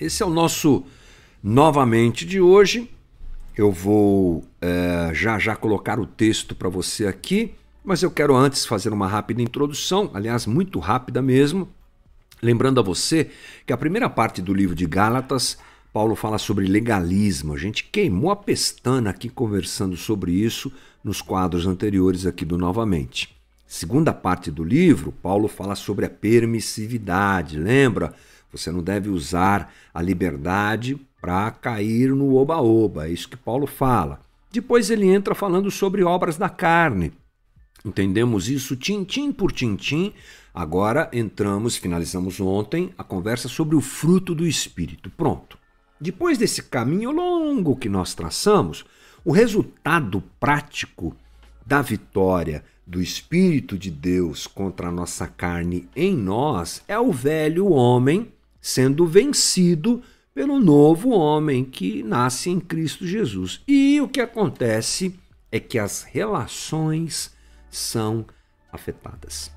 Esse é o nosso novamente de hoje. Eu vou é, já já colocar o texto para você aqui, mas eu quero antes fazer uma rápida introdução, aliás, muito rápida mesmo. Lembrando a você que a primeira parte do livro de Gálatas, Paulo fala sobre legalismo. A gente queimou a pestana aqui conversando sobre isso nos quadros anteriores aqui do Novamente. Segunda parte do livro, Paulo fala sobre a permissividade. Lembra? Você não deve usar a liberdade para cair no oba-oba. É isso que Paulo fala. Depois ele entra falando sobre obras da carne. Entendemos isso tintim por tintim. Agora entramos, finalizamos ontem a conversa sobre o fruto do espírito. Pronto. Depois desse caminho longo que nós traçamos, o resultado prático da vitória do Espírito de Deus contra a nossa carne em nós é o velho homem sendo vencido pelo novo homem que nasce em Cristo Jesus. E o que acontece é que as relações são afetadas.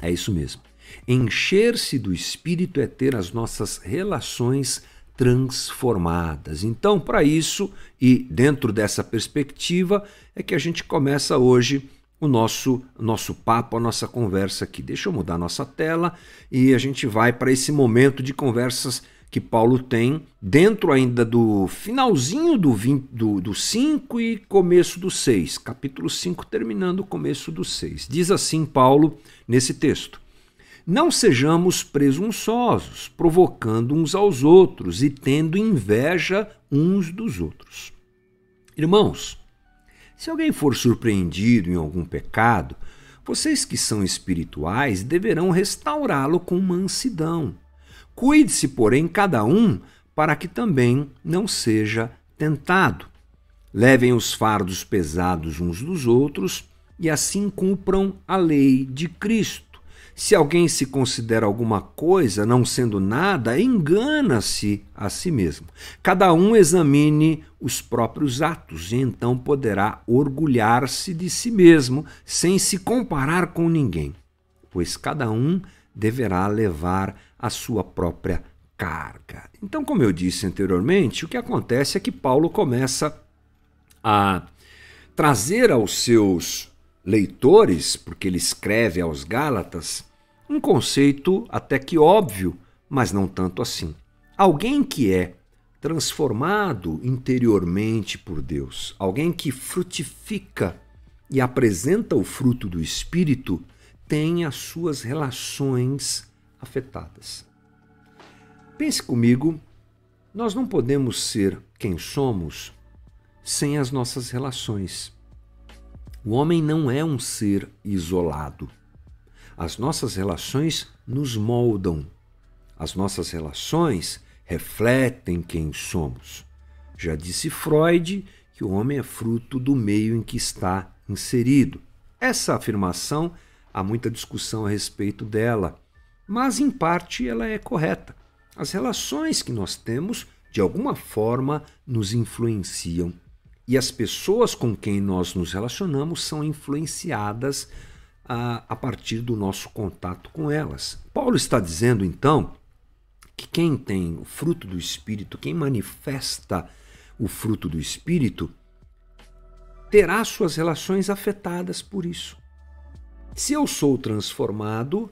É isso mesmo. Encher-se do Espírito é ter as nossas relações transformadas. Então, para isso, e dentro dessa perspectiva, é que a gente começa hoje o nosso nosso papo, a nossa conversa aqui. Deixa eu mudar a nossa tela e a gente vai para esse momento de conversas que Paulo tem dentro ainda do finalzinho do 5 do, do cinco e começo do 6, capítulo 5 terminando o começo do 6. Diz assim Paulo nesse texto: Não sejamos presunçosos, provocando uns aos outros e tendo inveja uns dos outros. Irmãos, se alguém for surpreendido em algum pecado, vocês que são espirituais deverão restaurá-lo com mansidão. Cuide-se, porém, cada um para que também não seja tentado. Levem os fardos pesados uns dos outros e assim cumpram a lei de Cristo. Se alguém se considera alguma coisa, não sendo nada, engana-se a si mesmo. Cada um examine os próprios atos e então poderá orgulhar-se de si mesmo sem se comparar com ninguém, pois cada um deverá levar a sua própria carga. Então, como eu disse anteriormente, o que acontece é que Paulo começa a trazer aos seus leitores, porque ele escreve aos Gálatas, um conceito até que óbvio, mas não tanto assim. Alguém que é transformado interiormente por Deus, alguém que frutifica e apresenta o fruto do Espírito, tem as suas relações afetadas. Pense comigo, nós não podemos ser quem somos sem as nossas relações. O homem não é um ser isolado. As nossas relações nos moldam. As nossas relações refletem quem somos. Já disse Freud que o homem é fruto do meio em que está inserido. Essa afirmação há muita discussão a respeito dela, mas em parte ela é correta. As relações que nós temos, de alguma forma, nos influenciam e as pessoas com quem nós nos relacionamos são influenciadas a, a partir do nosso contato com elas. Paulo está dizendo então que quem tem o fruto do Espírito, quem manifesta o fruto do Espírito, terá suas relações afetadas por isso. Se eu sou transformado,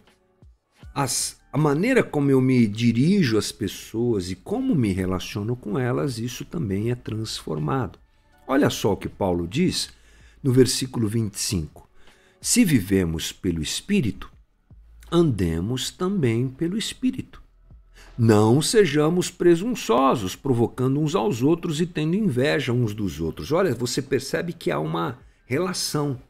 as, a maneira como eu me dirijo às pessoas e como me relaciono com elas, isso também é transformado. Olha só o que Paulo diz no versículo 25: Se vivemos pelo Espírito, andemos também pelo Espírito. Não sejamos presunçosos, provocando uns aos outros e tendo inveja uns dos outros. Olha, você percebe que há uma relação.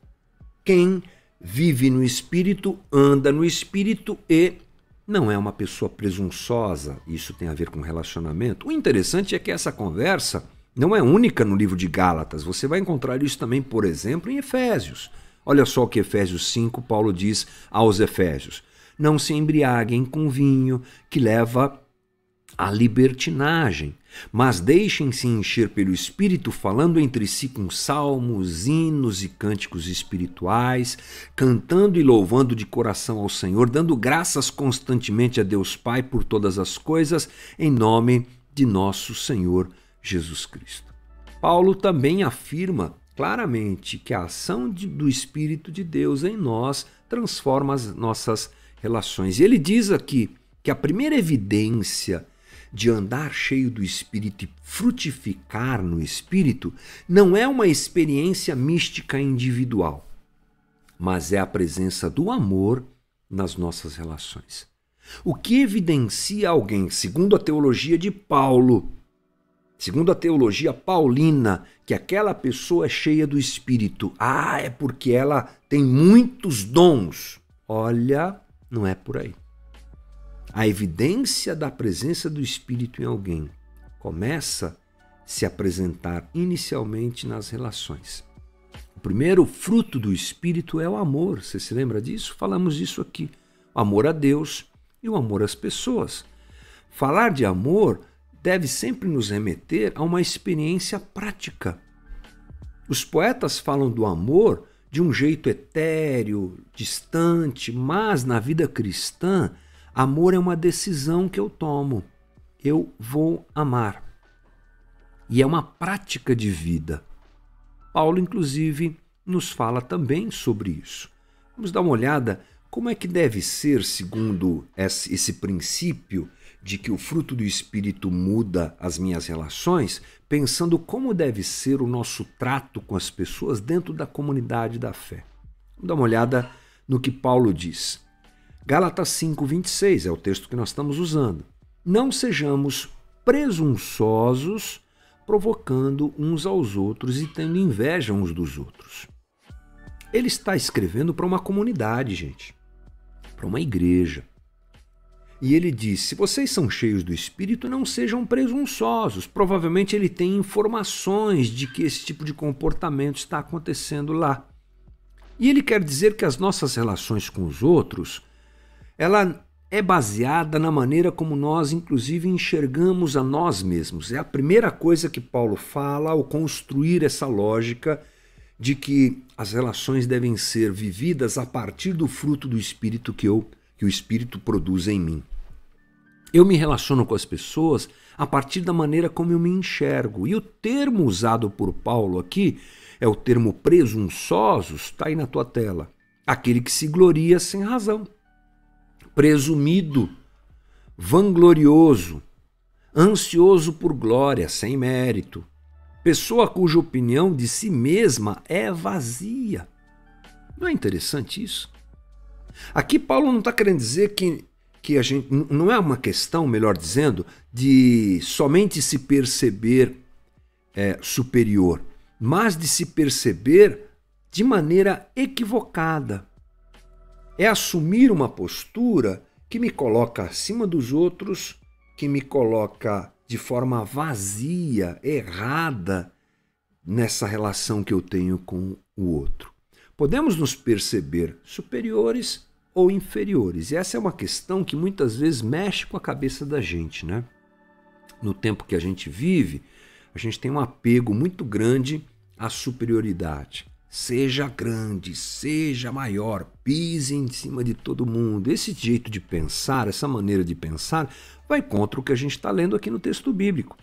Quem vive no espírito anda no espírito e não é uma pessoa presunçosa. Isso tem a ver com relacionamento. O interessante é que essa conversa não é única no livro de Gálatas, você vai encontrar isso também, por exemplo, em Efésios. Olha só o que Efésios 5, Paulo diz aos Efésios: Não se embriaguem com vinho que leva a libertinagem, mas deixem-se encher pelo Espírito, falando entre si com salmos, hinos e cânticos espirituais, cantando e louvando de coração ao Senhor, dando graças constantemente a Deus Pai por todas as coisas, em nome de nosso Senhor Jesus Cristo. Paulo também afirma claramente que a ação de, do Espírito de Deus em nós transforma as nossas relações. E ele diz aqui que a primeira evidência de andar cheio do Espírito e frutificar no Espírito não é uma experiência mística individual, mas é a presença do amor nas nossas relações. O que evidencia alguém, segundo a teologia de Paulo, segundo a teologia paulina, que aquela pessoa é cheia do Espírito? Ah, é porque ela tem muitos dons. Olha, não é por aí a evidência da presença do Espírito em alguém começa a se apresentar inicialmente nas relações. O primeiro fruto do Espírito é o amor. Você se lembra disso? Falamos disso aqui. O amor a Deus e o amor às pessoas. Falar de amor deve sempre nos remeter a uma experiência prática. Os poetas falam do amor de um jeito etéreo, distante, mas na vida cristã Amor é uma decisão que eu tomo. Eu vou amar. E é uma prática de vida. Paulo, inclusive, nos fala também sobre isso. Vamos dar uma olhada como é que deve ser, segundo esse princípio de que o fruto do Espírito muda as minhas relações, pensando como deve ser o nosso trato com as pessoas dentro da comunidade da fé. Vamos dar uma olhada no que Paulo diz. Gálatas 5:26 é o texto que nós estamos usando. Não sejamos presunçosos, provocando uns aos outros e tendo inveja uns dos outros. Ele está escrevendo para uma comunidade, gente, para uma igreja. E ele diz: se vocês são cheios do Espírito, não sejam presunçosos. Provavelmente ele tem informações de que esse tipo de comportamento está acontecendo lá. E ele quer dizer que as nossas relações com os outros ela é baseada na maneira como nós, inclusive, enxergamos a nós mesmos. É a primeira coisa que Paulo fala ao construir essa lógica de que as relações devem ser vividas a partir do fruto do Espírito que, eu, que o Espírito produz em mim. Eu me relaciono com as pessoas a partir da maneira como eu me enxergo. E o termo usado por Paulo aqui é o termo presunçosos, está aí na tua tela. Aquele que se gloria sem razão presumido, vanglorioso, ansioso por glória, sem mérito, pessoa cuja opinião de si mesma é vazia. Não é interessante isso? Aqui Paulo não está querendo dizer que, que a gente. Não é uma questão, melhor dizendo, de somente se perceber é, superior, mas de se perceber de maneira equivocada é assumir uma postura que me coloca acima dos outros, que me coloca de forma vazia, errada nessa relação que eu tenho com o outro. Podemos nos perceber superiores ou inferiores. E essa é uma questão que muitas vezes mexe com a cabeça da gente, né? No tempo que a gente vive, a gente tem um apego muito grande à superioridade. Seja grande, seja maior, pise em cima de todo mundo. Esse jeito de pensar, essa maneira de pensar, vai contra o que a gente está lendo aqui no texto bíblico.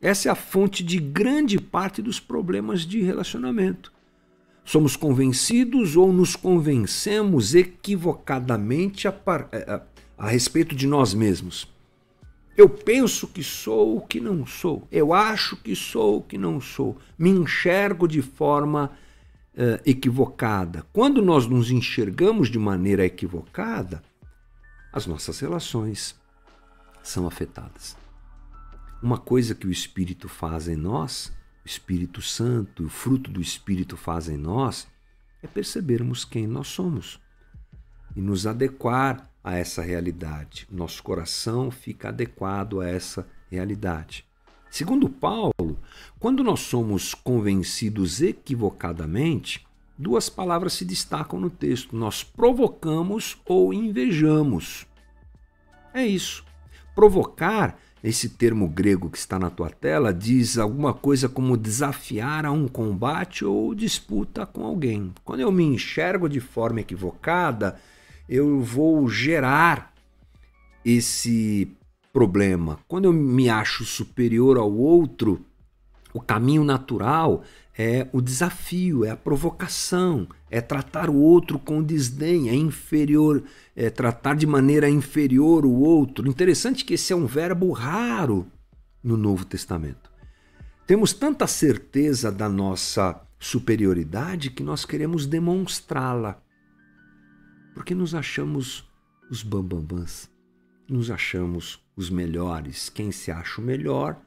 Essa é a fonte de grande parte dos problemas de relacionamento. Somos convencidos ou nos convencemos equivocadamente a, a, a respeito de nós mesmos. Eu penso que sou o que não sou. Eu acho que sou o que não sou. Me enxergo de forma uh, equivocada. Quando nós nos enxergamos de maneira equivocada, as nossas relações são afetadas. Uma coisa que o Espírito faz em nós, Espírito Santo, o fruto do Espírito faz em nós, é percebermos quem nós somos e nos adequar a essa realidade. Nosso coração fica adequado a essa realidade. Segundo Paulo, quando nós somos convencidos equivocadamente, duas palavras se destacam no texto: nós provocamos ou invejamos. É isso. Provocar esse termo grego que está na tua tela diz alguma coisa como desafiar a um combate ou disputa com alguém. Quando eu me enxergo de forma equivocada, eu vou gerar esse problema. Quando eu me acho superior ao outro, o caminho natural é o desafio, é a provocação, é tratar o outro com desdém, é inferior, é tratar de maneira inferior o outro. Interessante que esse é um verbo raro no Novo Testamento. Temos tanta certeza da nossa superioridade que nós queremos demonstrá-la. Porque nos achamos os bambambãs, nos achamos os melhores. Quem se acha o melhor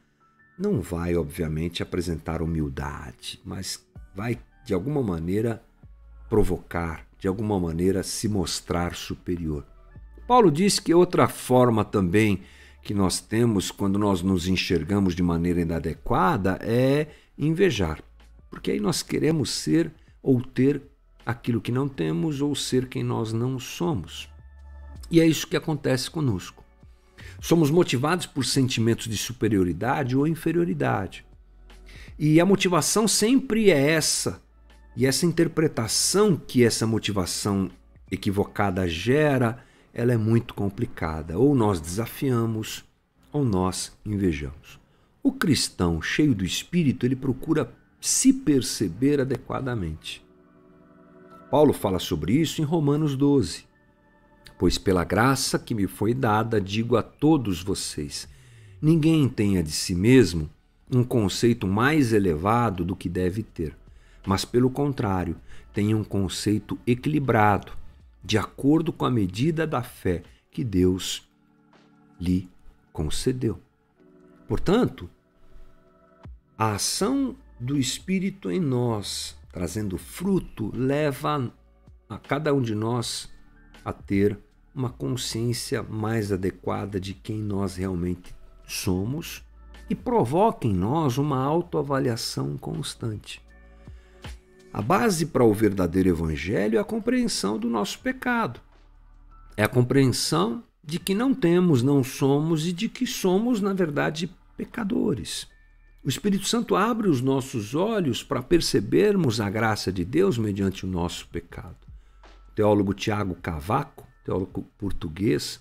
não vai, obviamente, apresentar humildade, mas vai, de alguma maneira, provocar, de alguma maneira, se mostrar superior. Paulo diz que outra forma também que nós temos quando nós nos enxergamos de maneira inadequada é invejar, porque aí nós queremos ser ou ter aquilo que não temos ou ser quem nós não somos. E é isso que acontece conosco. Somos motivados por sentimentos de superioridade ou inferioridade. E a motivação sempre é essa. E essa interpretação que essa motivação equivocada gera, ela é muito complicada. Ou nós desafiamos, ou nós invejamos. O cristão cheio do espírito, ele procura se perceber adequadamente. Paulo fala sobre isso em Romanos 12. Pois pela graça que me foi dada, digo a todos vocês: ninguém tenha de si mesmo um conceito mais elevado do que deve ter, mas pelo contrário, tenha um conceito equilibrado, de acordo com a medida da fé que Deus lhe concedeu. Portanto, a ação do Espírito em nós, trazendo fruto, leva a cada um de nós a ter uma consciência mais adequada de quem nós realmente somos e provoca em nós uma autoavaliação constante. A base para o verdadeiro evangelho é a compreensão do nosso pecado. É a compreensão de que não temos, não somos e de que somos, na verdade, pecadores. O Espírito Santo abre os nossos olhos para percebermos a graça de Deus mediante o nosso pecado. O teólogo Tiago Cavaco teólogo português,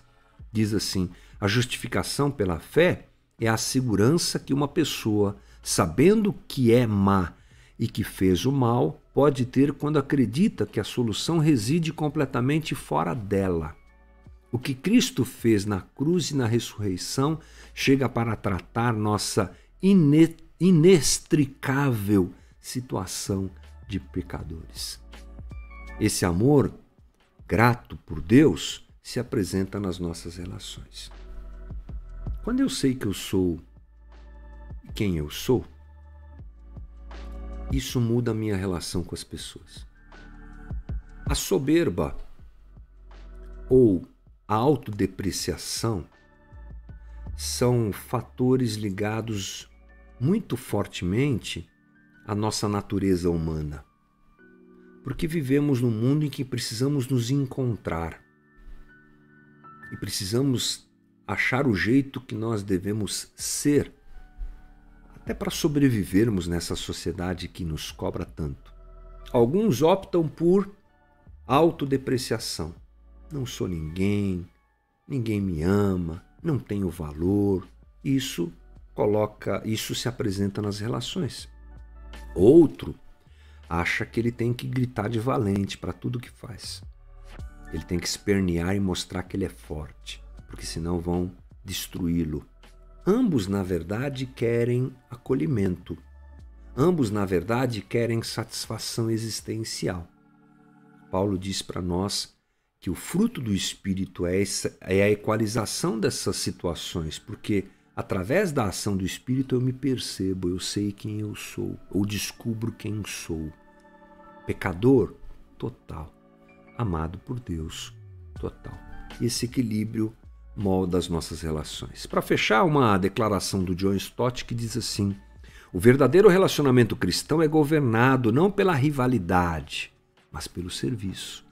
diz assim: a justificação pela fé é a segurança que uma pessoa, sabendo que é má e que fez o mal, pode ter quando acredita que a solução reside completamente fora dela. O que Cristo fez na cruz e na ressurreição chega para tratar nossa inextricável situação de pecadores. Esse amor grato por Deus se apresenta nas nossas relações. Quando eu sei que eu sou quem eu sou, isso muda a minha relação com as pessoas. A soberba ou a autodepreciação são fatores ligados muito fortemente à nossa natureza humana porque vivemos num mundo em que precisamos nos encontrar e precisamos achar o jeito que nós devemos ser, até para sobrevivermos nessa sociedade que nos cobra tanto. Alguns optam por autodepreciação. Não sou ninguém, ninguém me ama, não tenho valor. Isso coloca, isso se apresenta nas relações. Outro acha que ele tem que gritar de valente para tudo que faz. Ele tem que espernear e mostrar que ele é forte, porque senão vão destruí-lo. Ambos, na verdade, querem acolhimento. Ambos, na verdade, querem satisfação existencial. Paulo diz para nós que o fruto do Espírito é, essa, é a equalização dessas situações, porque através da ação do Espírito eu me percebo, eu sei quem eu sou, ou descubro quem sou pecador total, amado por Deus total. Esse equilíbrio molda as nossas relações. Para fechar, uma declaração do John Stott que diz assim: o verdadeiro relacionamento cristão é governado não pela rivalidade, mas pelo serviço.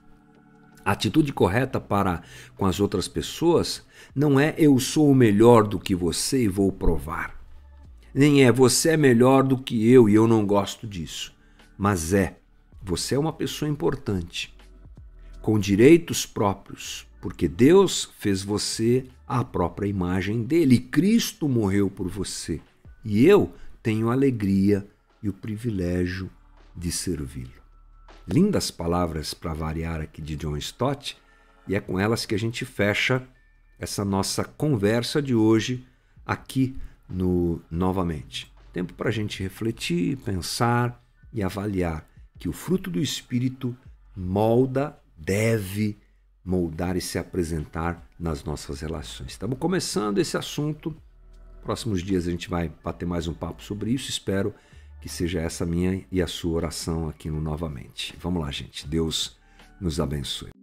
A atitude correta para com as outras pessoas não é eu sou melhor do que você e vou provar. Nem é você é melhor do que eu e eu não gosto disso. Mas é você é uma pessoa importante, com direitos próprios, porque Deus fez você à própria imagem dele. Cristo morreu por você. E eu tenho a alegria e o privilégio de servi-lo. Lindas palavras para variar aqui de John Stott, e é com elas que a gente fecha essa nossa conversa de hoje aqui no Novamente. Tempo para a gente refletir, pensar e avaliar que o fruto do Espírito molda, deve moldar e se apresentar nas nossas relações. Estamos começando esse assunto. Próximos dias a gente vai bater mais um papo sobre isso. Espero que seja essa minha e a sua oração aqui no novamente. Vamos lá, gente. Deus nos abençoe.